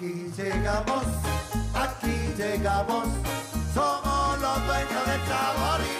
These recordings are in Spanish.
Aquí llegamos, aquí llegamos, somos los dueños del sabor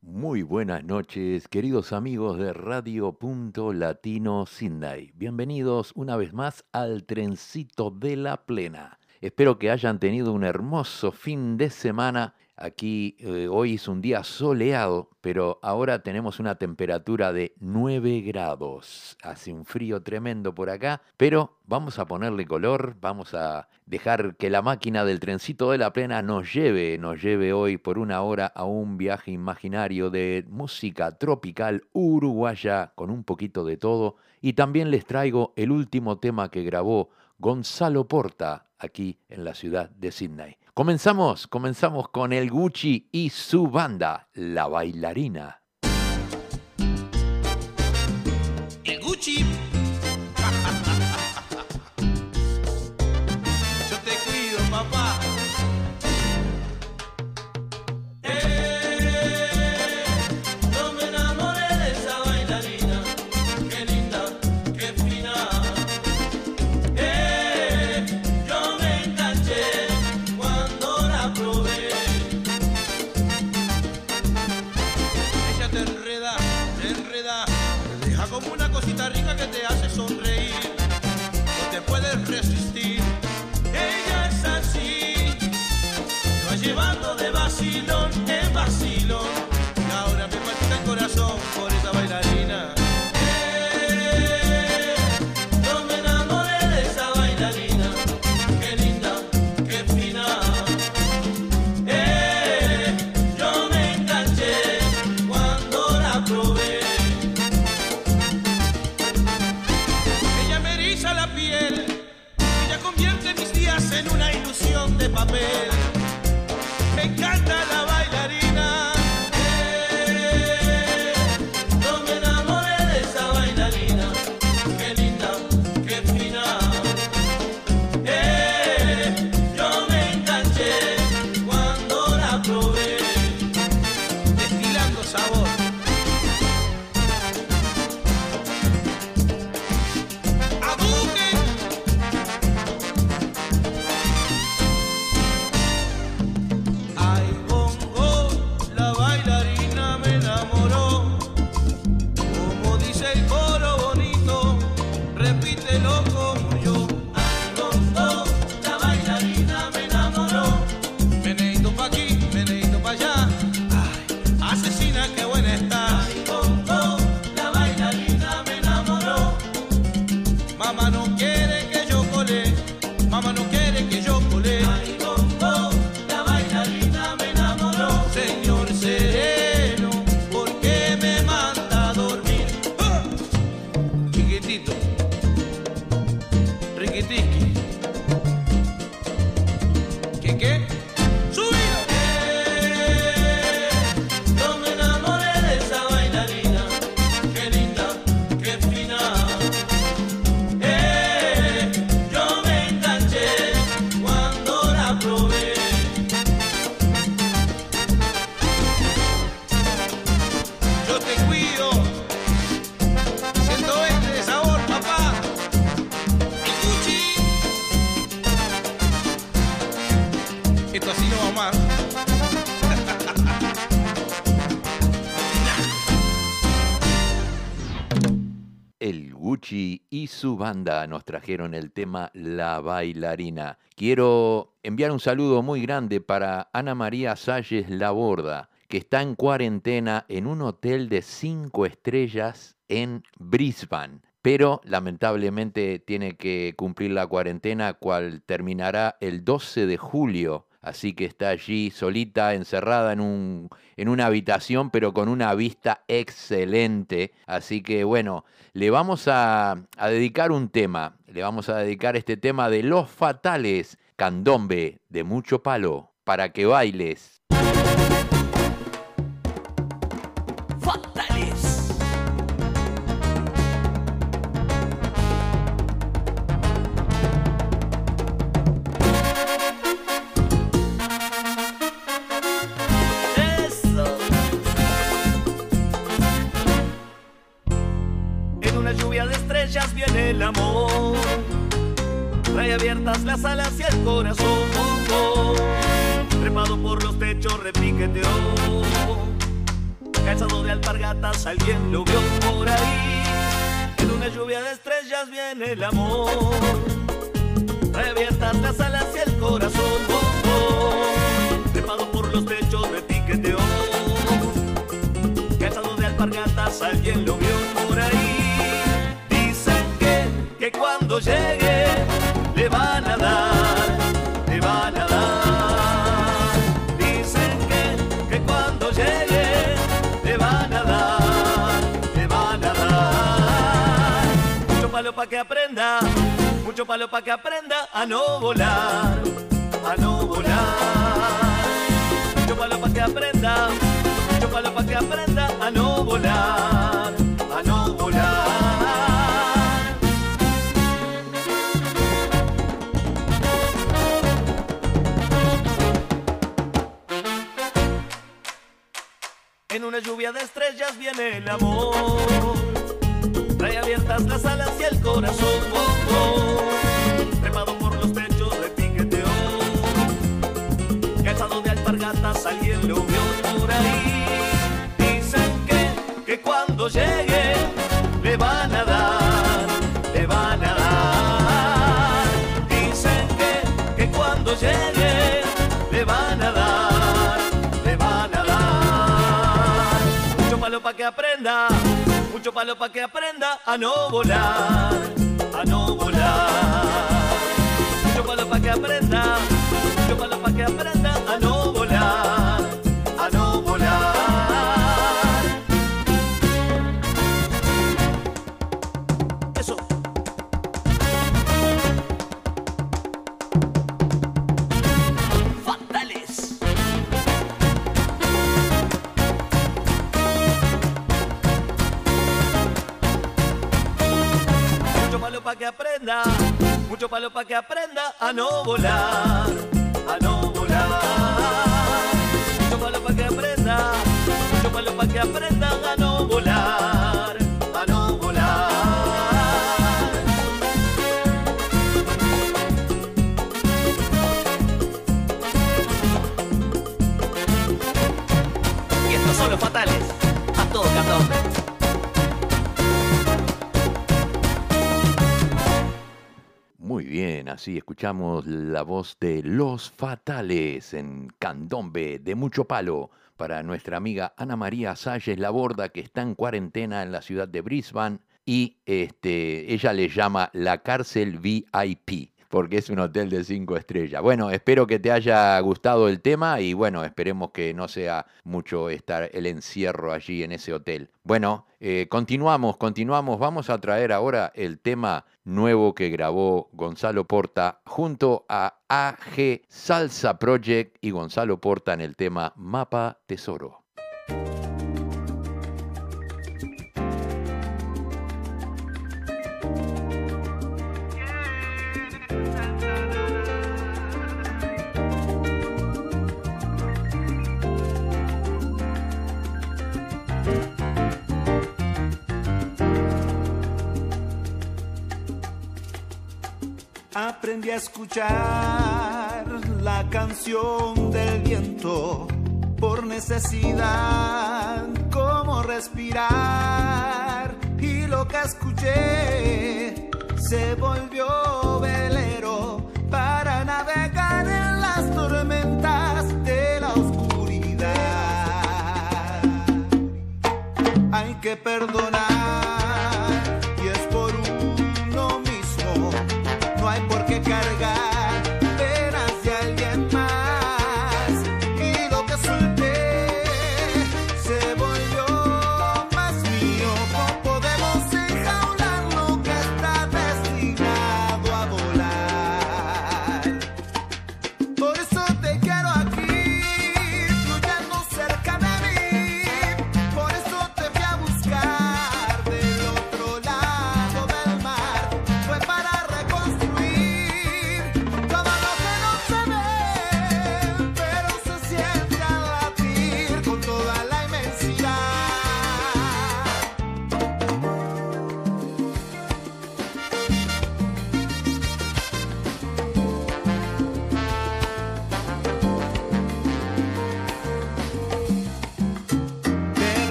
Muy buenas noches, queridos amigos de Radio Punto Latino Sydney. Bienvenidos una vez más al Trencito de la Plena. Espero que hayan tenido un hermoso fin de semana. Aquí eh, hoy es un día soleado, pero ahora tenemos una temperatura de 9 grados. Hace un frío tremendo por acá, pero vamos a ponerle color, vamos a dejar que la máquina del trencito de la plena nos lleve, nos lleve hoy por una hora a un viaje imaginario de música tropical uruguaya con un poquito de todo. Y también les traigo el último tema que grabó Gonzalo Porta aquí en la ciudad de Sydney. Comenzamos, comenzamos con el Gucci y su banda, La Bailarina. Su banda nos trajeron el tema La bailarina. Quiero enviar un saludo muy grande para Ana María Salles Laborda, que está en cuarentena en un hotel de cinco estrellas en Brisbane pero lamentablemente tiene que cumplir la cuarentena, cual terminará el 12 de julio. Así que está allí solita, encerrada en, un, en una habitación, pero con una vista excelente. Así que bueno, le vamos a, a dedicar un tema. Le vamos a dedicar este tema de Los Fatales, candombe de mucho palo, para que bailes. Alpargatas, alguien lo vio por ahí. En una lluvia de estrellas viene el amor. Trae abiertas las alas y el corazón. Trepado por los techos, repiqueteó. Calzado de alpargatas, alguien lo vio por ahí. Mucho palo pa' que aprenda, mucho palo pa' que aprenda a no volar, a no volar. Mucho palo pa' que aprenda, mucho palo pa' que aprenda a no volar, a no volar. En una lluvia de estrellas viene el amor. Trae abiertas las alas y el corazón. Oh, oh. Por los techos de piqueteó. Calzado de alpargatas, alguien lo vio por ahí. Dicen que, que cuando llegue le van a dar, le van a dar. Dicen que, que cuando llegue le van a dar, le van a dar. Mucho palo pa' que aprenda, mucho palo pa' que aprenda a no volar, a no volar. Mucho palo pa' que aprenda, mucho palo pa' que aprenda a no volar, mucho palo pa' que aprenda a no volar, a no volar. Mucho palo pa' que aprenda, mucho palo pa' que aprenda a no volar, a no volar. Y estos son los fatales, a todo candombe. Muy bien, así escuchamos la voz de Los Fatales en Candombe de mucho palo para nuestra amiga Ana María Salles Laborda que está en cuarentena en la ciudad de Brisbane y este, ella le llama la cárcel VIP porque es un hotel de cinco estrellas. Bueno, espero que te haya gustado el tema y bueno, esperemos que no sea mucho estar el encierro allí en ese hotel. Bueno, eh, continuamos, continuamos. Vamos a traer ahora el tema nuevo que grabó Gonzalo Porta junto a AG Salsa Project y Gonzalo Porta en el tema Mapa Tesoro. aprendí a escuchar la canción del viento por necesidad, como respirar. Y lo que escuché se volvió velero para navegar en las tormentas de la oscuridad. Hay que perdonar.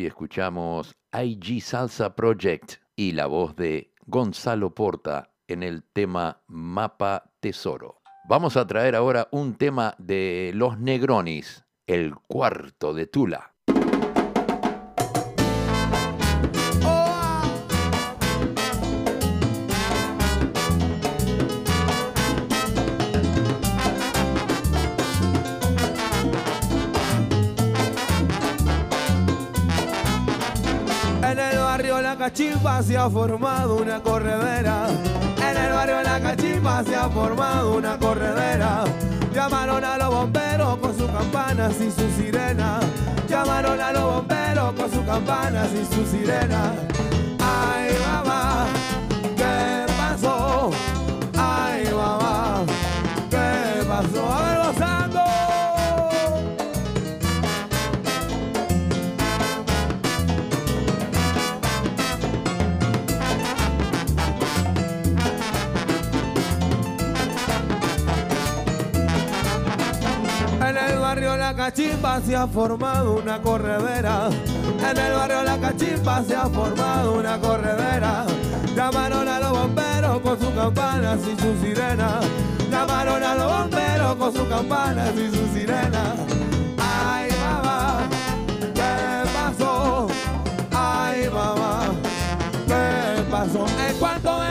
y escuchamos IG Salsa Project y la voz de Gonzalo Porta en el tema Mapa Tesoro. Vamos a traer ahora un tema de Los Negronis, el cuarto de Tula. Cachimba se ha formado una corredera. En el barrio de la Cachimba se ha formado una corredera. Llamaron a los bomberos con sus campanas y sus sirenas. Llamaron a los bomberos con sus campanas y sus sirenas. Ay, mamá, ¿qué pasó? Ay, mamá, ¿qué pasó? Cachimba se ha formado una corredera. En el barrio La Cachimba se ha formado una corredera. Llamaron a los bomberos con sus campanas y sus sirenas. Llamaron a los bomberos con sus campanas y sus sirenas. Ay, mamá, ¿qué pasó? Ay, mamá, ¿qué pasó? En cuanto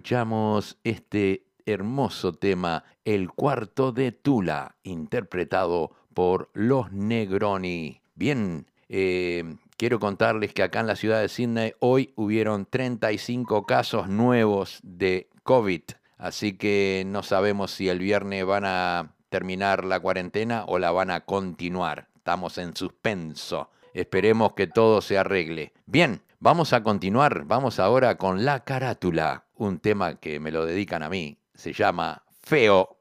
escuchamos este hermoso tema, El cuarto de Tula, interpretado por Los Negroni. Bien, eh, quiero contarles que acá en la ciudad de Sydney hoy hubieron 35 casos nuevos de COVID, así que no sabemos si el viernes van a terminar la cuarentena o la van a continuar. Estamos en suspenso. Esperemos que todo se arregle. Bien, vamos a continuar. Vamos ahora con La Carátula, un tema que me lo dedican a mí. Se llama Feo.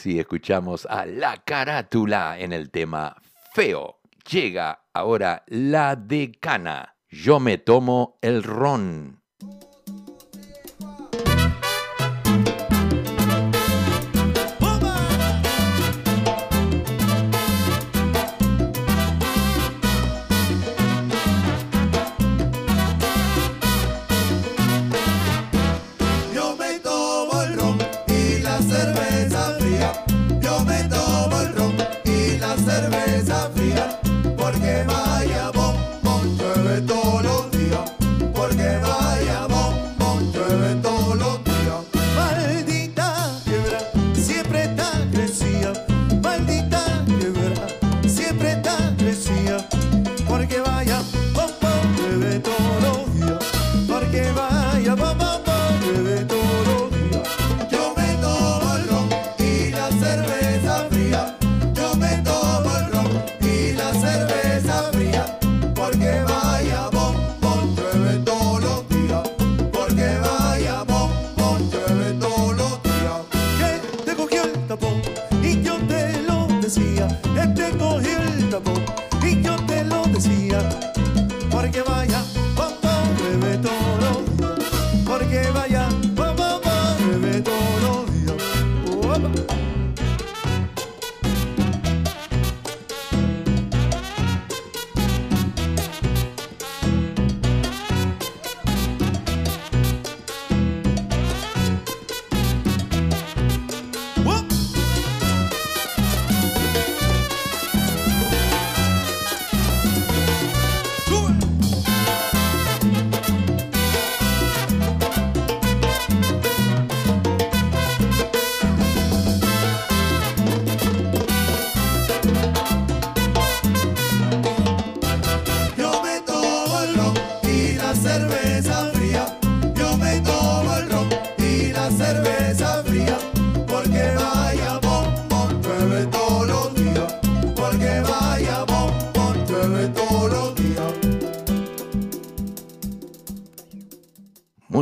Así escuchamos a La Carátula en el tema Feo. Llega ahora la decana. Yo me tomo el ron.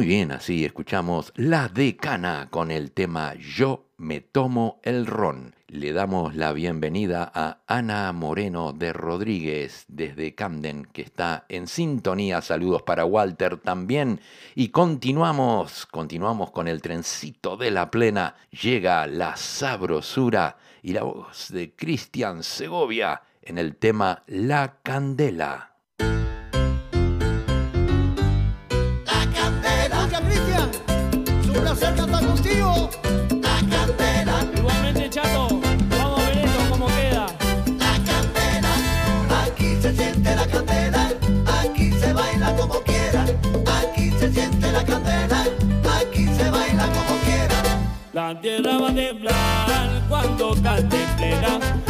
bien, así escuchamos La Decana con el tema Yo me tomo el ron. Le damos la bienvenida a Ana Moreno de Rodríguez desde Camden, que está en sintonía. Saludos para Walter también. Y continuamos, continuamos con el trencito de la plena. Llega la sabrosura y la voz de Cristian Segovia en el tema La Candela. tierra va a temblar cuando cante plena.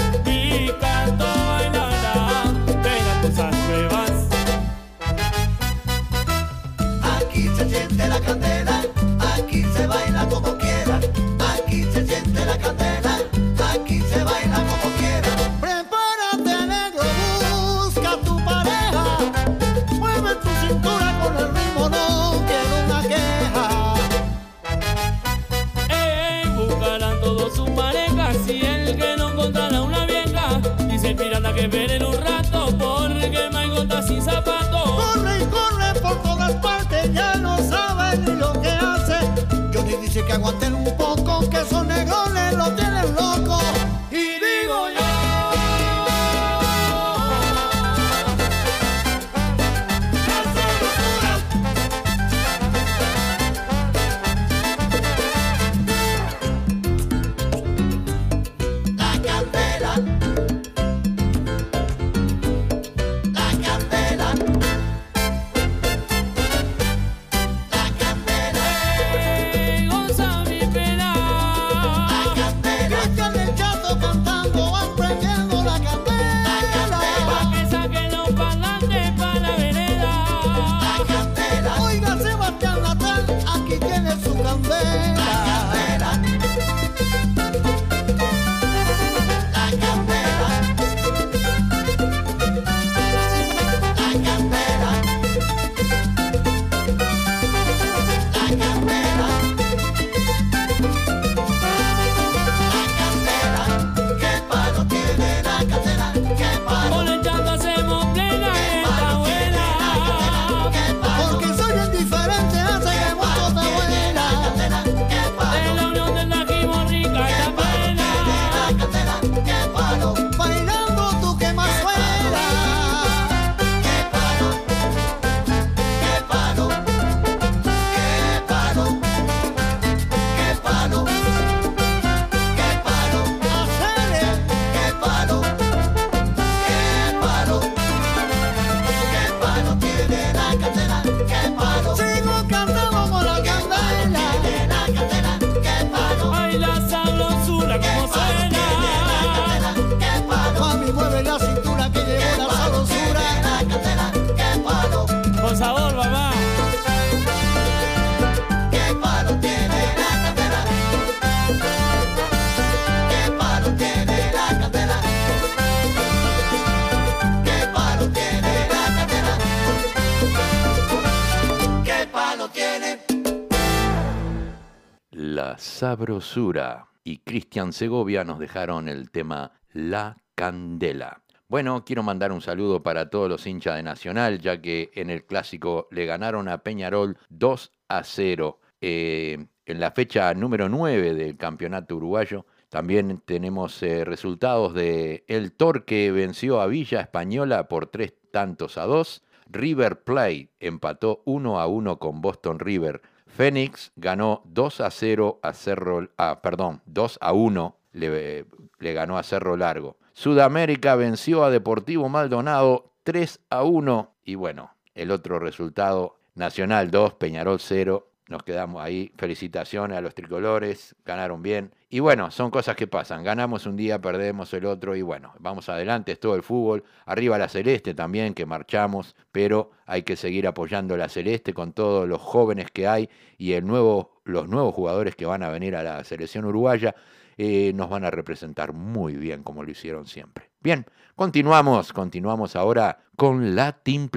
Sabrosura y Cristian Segovia nos dejaron el tema La Candela. Bueno, quiero mandar un saludo para todos los hinchas de Nacional, ya que en el clásico le ganaron a Peñarol 2 a 0. Eh, en la fecha número 9 del campeonato uruguayo, también tenemos eh, resultados de El Torque venció a Villa Española por tres tantos a dos. River Plate empató 1 a 1 con Boston River. Phoenix ganó 2 a 0 a Cerro, ah, perdón, 2 a 1 le, le ganó a Cerro Largo. Sudamérica venció a Deportivo Maldonado 3 a 1 y bueno, el otro resultado Nacional 2, Peñarol 0, nos quedamos ahí. Felicitaciones a los tricolores, ganaron bien. Y bueno, son cosas que pasan. Ganamos un día, perdemos el otro y bueno, vamos adelante, es todo el fútbol. Arriba la celeste también, que marchamos, pero hay que seguir apoyando la celeste con todos los jóvenes que hay y el nuevo, los nuevos jugadores que van a venir a la selección uruguaya. Eh, nos van a representar muy bien como lo hicieron siempre. Bien, continuamos, continuamos ahora con la Team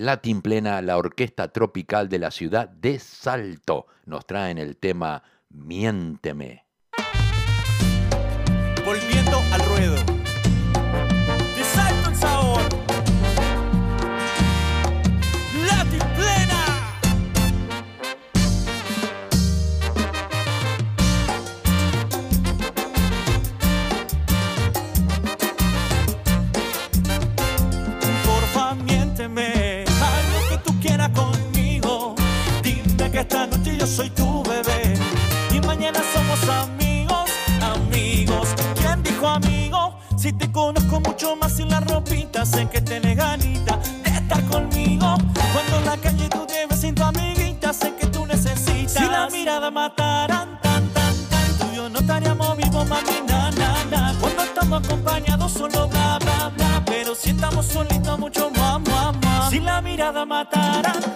Plena. Latin Plena, la orquesta tropical de la ciudad de Salto, nos traen el tema Miénteme. Mirada mataran tan, tan, tan, tú y yo no estaríamos vivos, mami, na, na, na. Cuando estamos acompañados, solo bla, bla, bla. Pero si estamos solitos, mucho más, más, más. Si la mirada mataran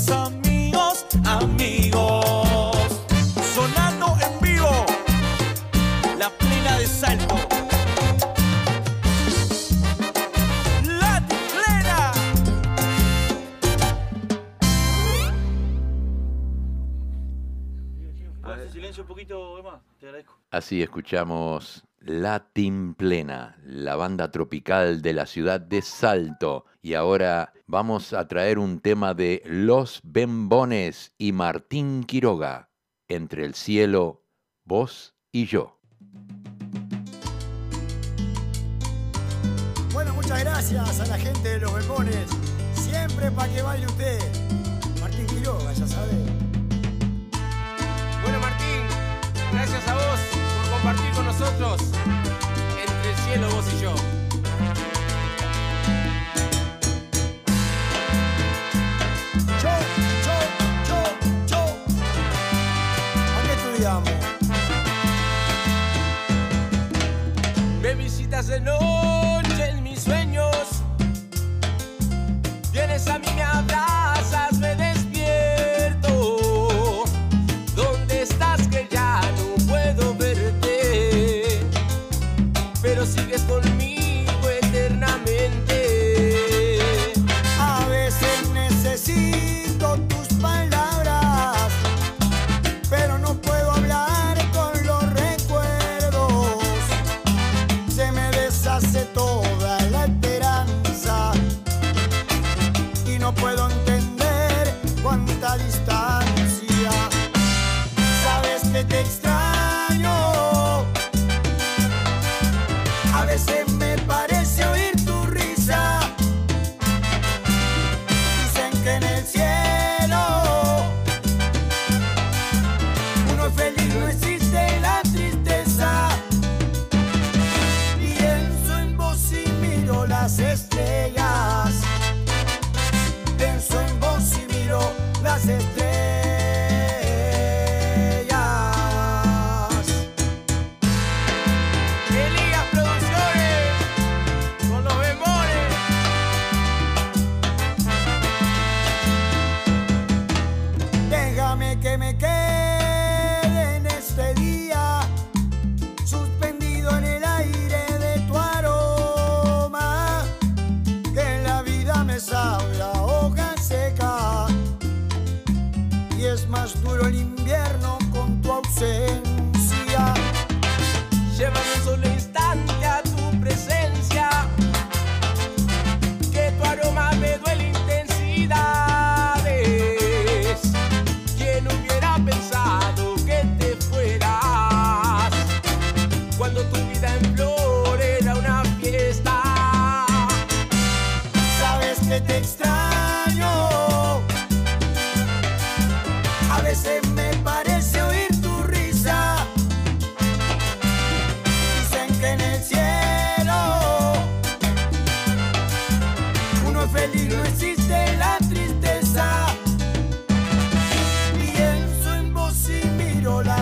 somos amigos, amigos. Sonando en vivo, la plena de salto. La plena. Silencio un poquito, Emma, te agradezco. Así escuchamos Latin Plena, la banda tropical de la ciudad de Salto. Y ahora vamos a traer un tema de Los Bembones y Martín Quiroga, Entre el cielo, vos y yo. Bueno, muchas gracias a la gente de los Bemones. Siempre para que baile usted. Martín Quiroga, ya sabe. Bueno, Martín, gracias a vos por compartir con nosotros entre el cielo, vos y. Yo, Estudiamos. Me visitas de noche en mis sueños. Vienes a mí, me abrazas,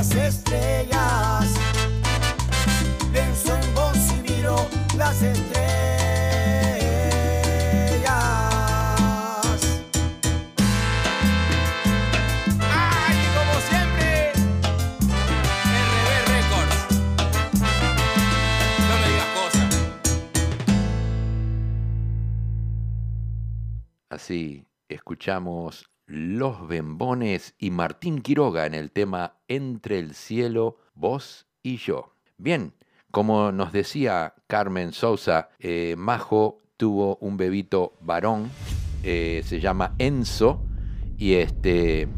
las estrellas. Pienso en vos y miro las estrellas. ¡Ay! Como siempre, RB Records. No me digas cosas. Así escuchamos Los Bembones y Martín Quiroga en el tema Entre el cielo, vos y yo. Bien, como nos decía Carmen Sousa, eh, Majo tuvo un bebito varón, eh, se llama Enzo, y este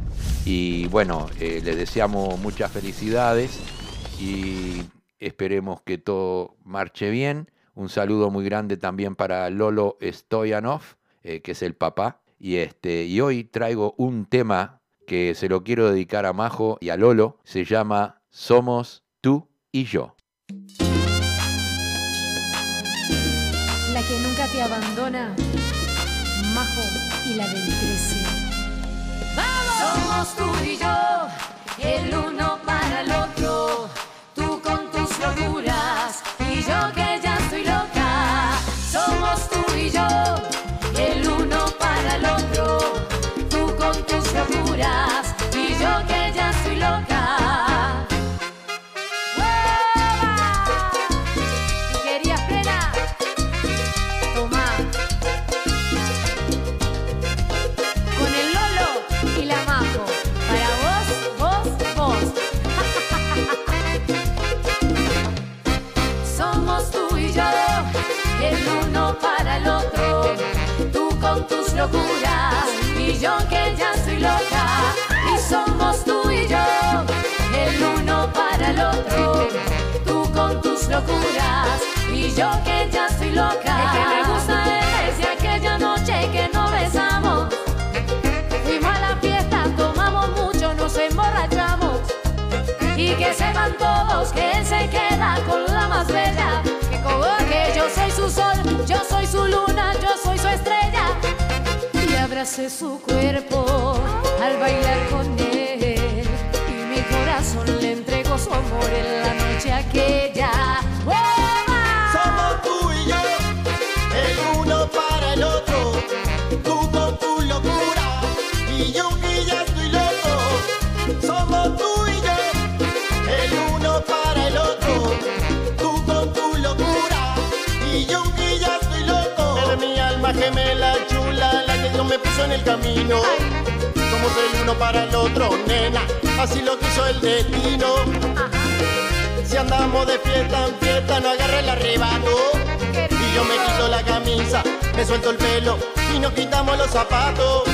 y bueno, eh, le deseamos muchas felicidades y esperemos que todo marche bien. Un saludo muy grande también para Lolo Stoyanov, eh, que es el papá. Y, este, y hoy traigo un tema que se lo quiero dedicar a Majo y a Lolo. Se llama Somos tú y yo. La que nunca te abandona, Majo y la del 13. Somos tú y yo, el y yo que ya soy loca. Y somos tú y yo, el uno para el otro. Tú con tus locuras y yo que ya soy loca. Es que me gusta desde aquella noche que nos besamos. Fuimos a la fiesta, tomamos mucho, nos emborrachamos. Y que sepan todos que él se queda con la más bella. Que yo soy su sol, yo soy su luna, yo soy su estrella. Abracé su cuerpo al bailar con él. Y mi corazón le entregó su amor en la noche aquella. Somos tú y yo, el uno para el otro. Tú con tu locura y yo que ya estoy loco. Somos tú y yo, el uno para el otro. Tú con tu locura y yo que ya estoy loco. Eres mi alma gemela que Dios me puso en el camino. Somos el uno para el otro, nena, así lo quiso el destino. Si andamos de fiesta en fiesta, no agarre el arrebato. Y yo me quito la camisa, me suelto el pelo y nos quitamos los zapatos.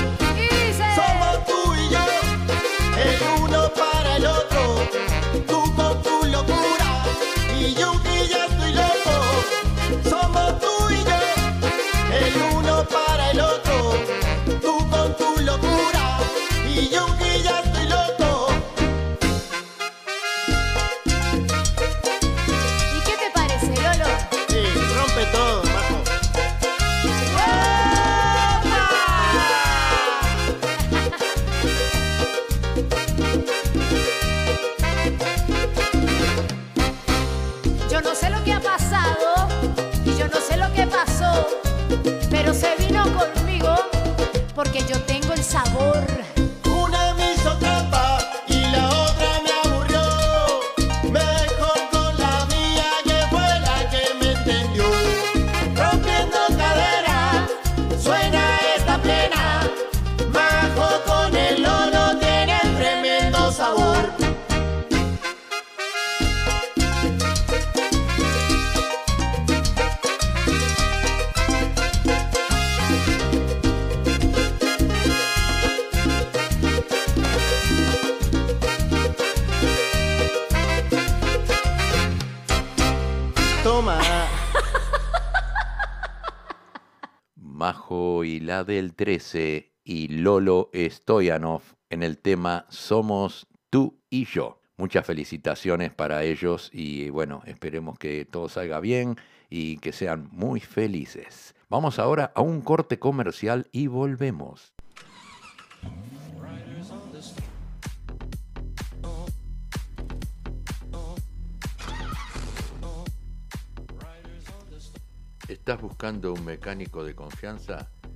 Somos tú y yo, el uno para el otro. Tú con tu locura y yo que ya uno la del 13 y Lolo Stoyanov en el tema Somos tú y yo. Muchas felicitaciones para ellos y bueno, esperemos que todo salga bien y que sean muy felices. Vamos ahora a un corte comercial y volvemos. ¿Estás buscando un mecánico de confianza?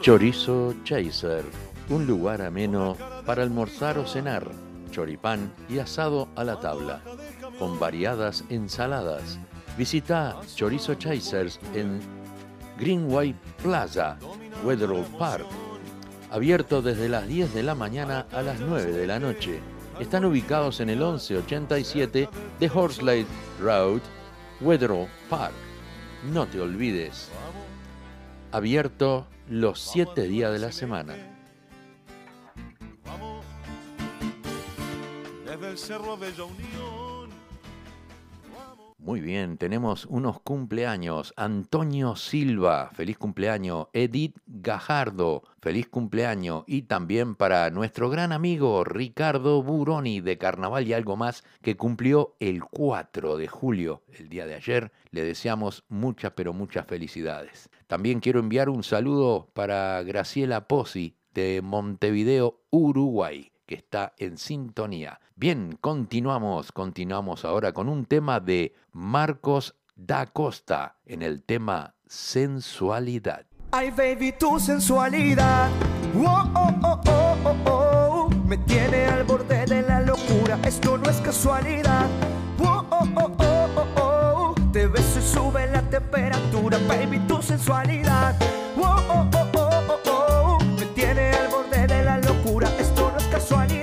Chorizo Chaser, un lugar ameno para almorzar o cenar, choripán y asado a la tabla, con variadas ensaladas. Visita Chorizo Chasers en Greenway Plaza, Wetherall Park, abierto desde las 10 de la mañana a las 9 de la noche. Están ubicados en el 1187 de Horsley Road, Wetherall Park. No te olvides, abierto los 7 días de la semana. Muy bien, tenemos unos cumpleaños. Antonio Silva, feliz cumpleaños. Edith Gajardo, feliz cumpleaños. Y también para nuestro gran amigo Ricardo Buroni de Carnaval y algo más, que cumplió el 4 de julio, el día de ayer. Le deseamos muchas, pero muchas felicidades. También quiero enviar un saludo para Graciela Pozzi de Montevideo, Uruguay que está en sintonía. Bien, continuamos, continuamos ahora con un tema de Marcos da Costa en el tema sensualidad. Ay, baby, tu sensualidad. Oh, oh, oh. Me tiene al borde de la locura. Esto no es casualidad. Temperatura. Baby, tu sensualidad. Oh, oh, oh, oh, oh, oh. Me tiene al borde de la locura. Esto no es casualidad.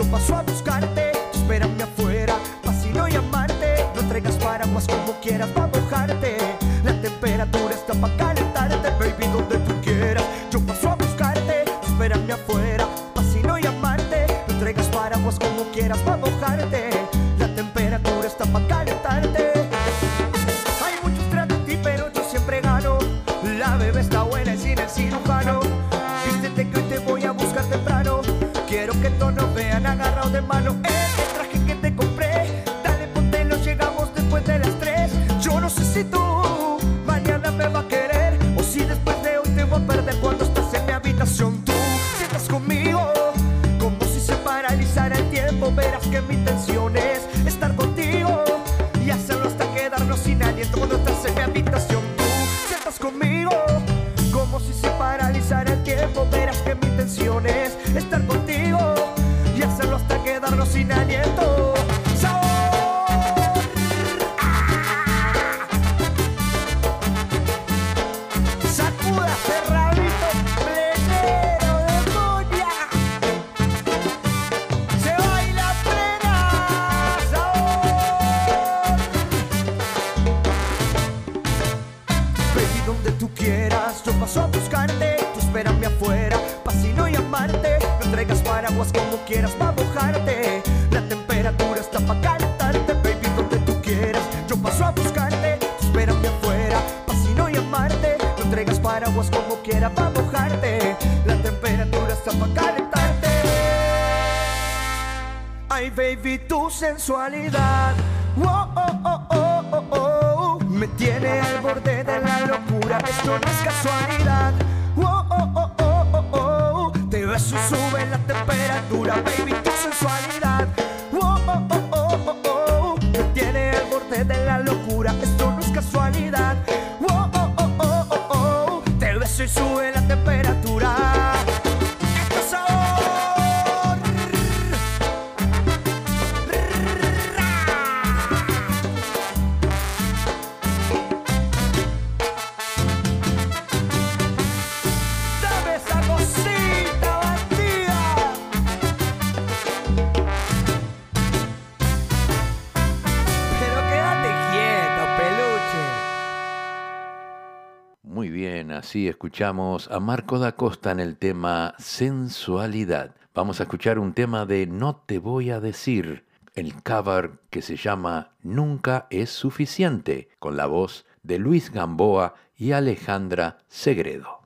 yo paso a buscarte. Espérame afuera, pa' si no llamarte. No traigas paraguas como quieras para mojarte. La temperatura está pa' calentarte, baby, donde tú quieras. Yo paso a buscarte, espérame afuera, pa' si no llamarte. No traigas paraguas como quieras para mojarte. agarrado de mano. sexualidade. así escuchamos a Marco da Costa en el tema Sensualidad. Vamos a escuchar un tema de No te voy a decir, el cover que se llama Nunca es suficiente, con la voz de Luis Gamboa y Alejandra Segredo.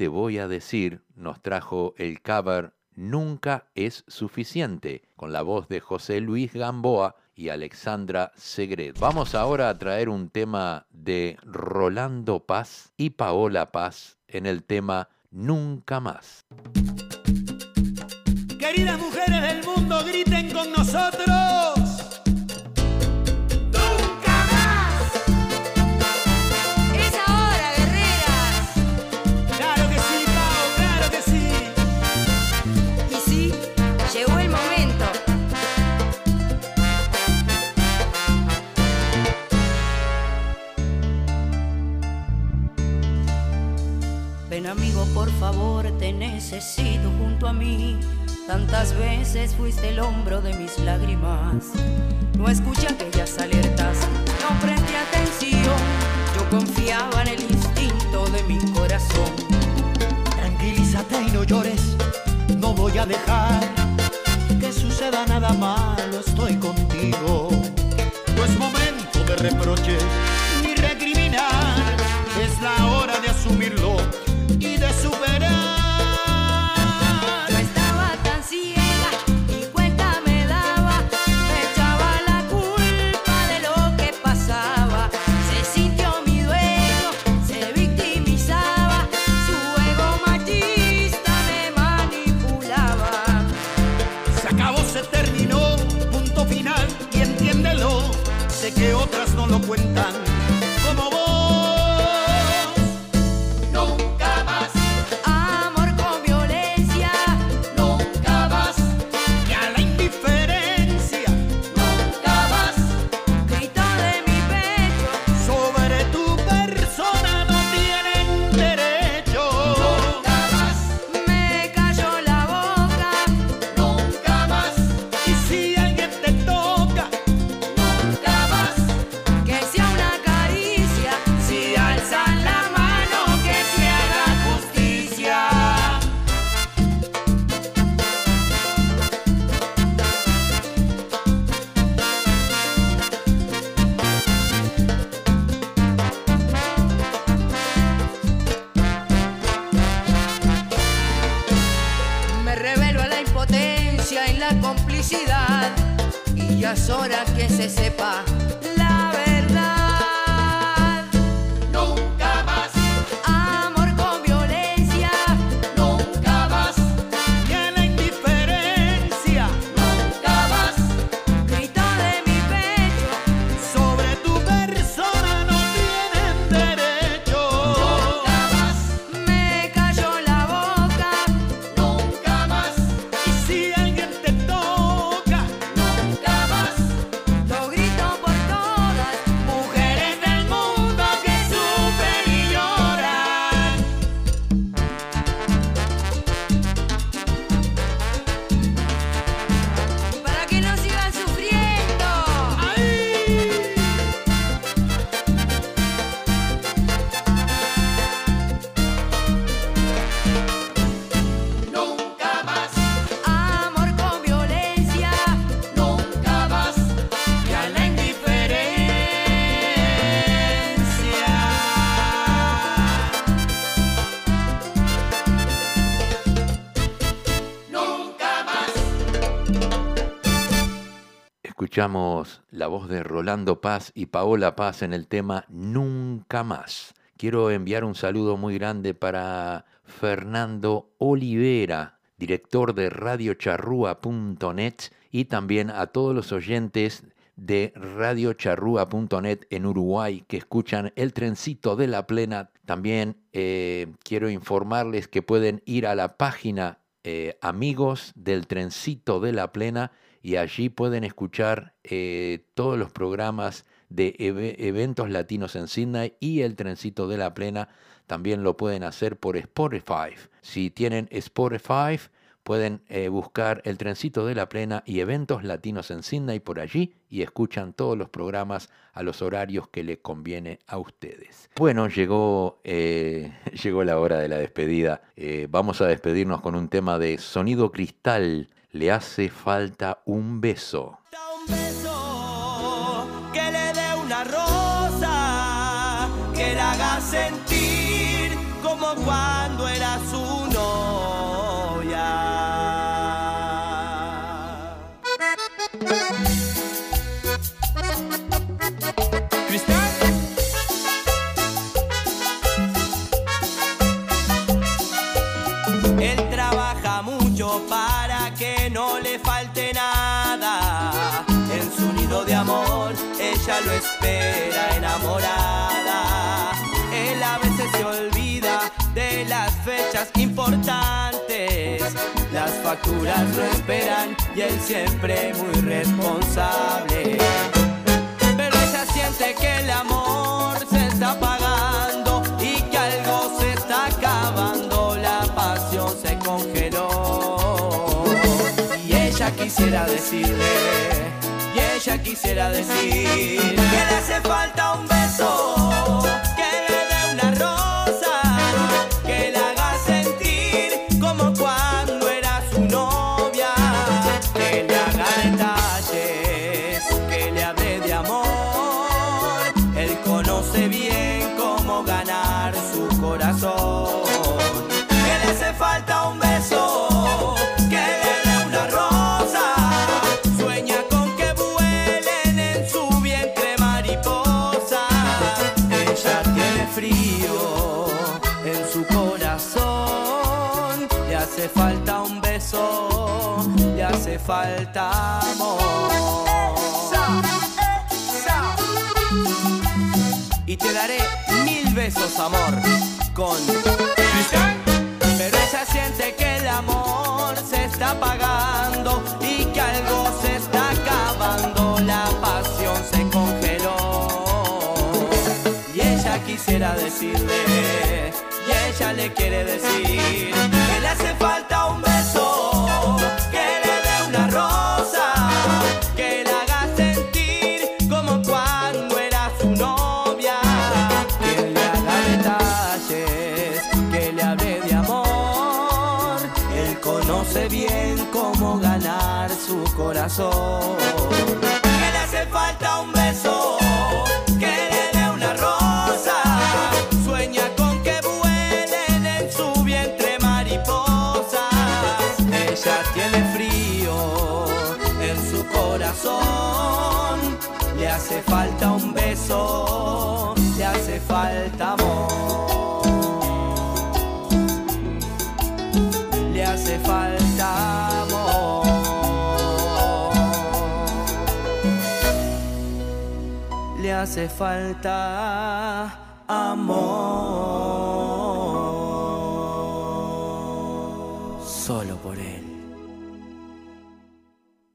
Te Voy a Decir nos trajo el cover Nunca es suficiente, con la voz de José Luis Gamboa y Alexandra Segret. Vamos ahora a traer un tema de Rolando Paz y Paola Paz en el tema Nunca más. Queridas mujeres del mundo, griten con nosotros. Amigo, por favor, te necesito junto a mí. Tantas veces fuiste el hombro de mis lágrimas. No escuché aquellas alertas, voz de Rolando Paz y Paola Paz en el tema Nunca más. Quiero enviar un saludo muy grande para Fernando Olivera, director de radiocharrúa.net y también a todos los oyentes de radiocharrúa.net en Uruguay que escuchan el trencito de la plena. También eh, quiero informarles que pueden ir a la página eh, Amigos del Trencito de la Plena y allí pueden escuchar eh, todos los programas de eve- eventos latinos en Sydney y el Trencito de la Plena también lo pueden hacer por Spotify. Si tienen Spotify, pueden eh, buscar el Trencito de la Plena y eventos latinos en Sydney por allí y escuchan todos los programas a los horarios que les conviene a ustedes. Bueno, llegó, eh, llegó la hora de la despedida. Vamos a despedirnos con un tema de Sonido Cristal le hace falta un beso. Un beso que le dé una rosa, que la haga sentir como cuando era su novia. facturas lo esperan y él siempre muy responsable. Pero ella siente que el amor se está apagando y que algo se está acabando, la pasión se congeló. Y ella quisiera decirle, y ella quisiera decir que le hace falta un beso. Te daré mil besos, amor, con Cristian. Pero ella siente que el amor se está apagando y que algo se está acabando. La pasión se congeló. Y ella quisiera decirle, y ella le quiere decir que le hace falta soul. hace falta.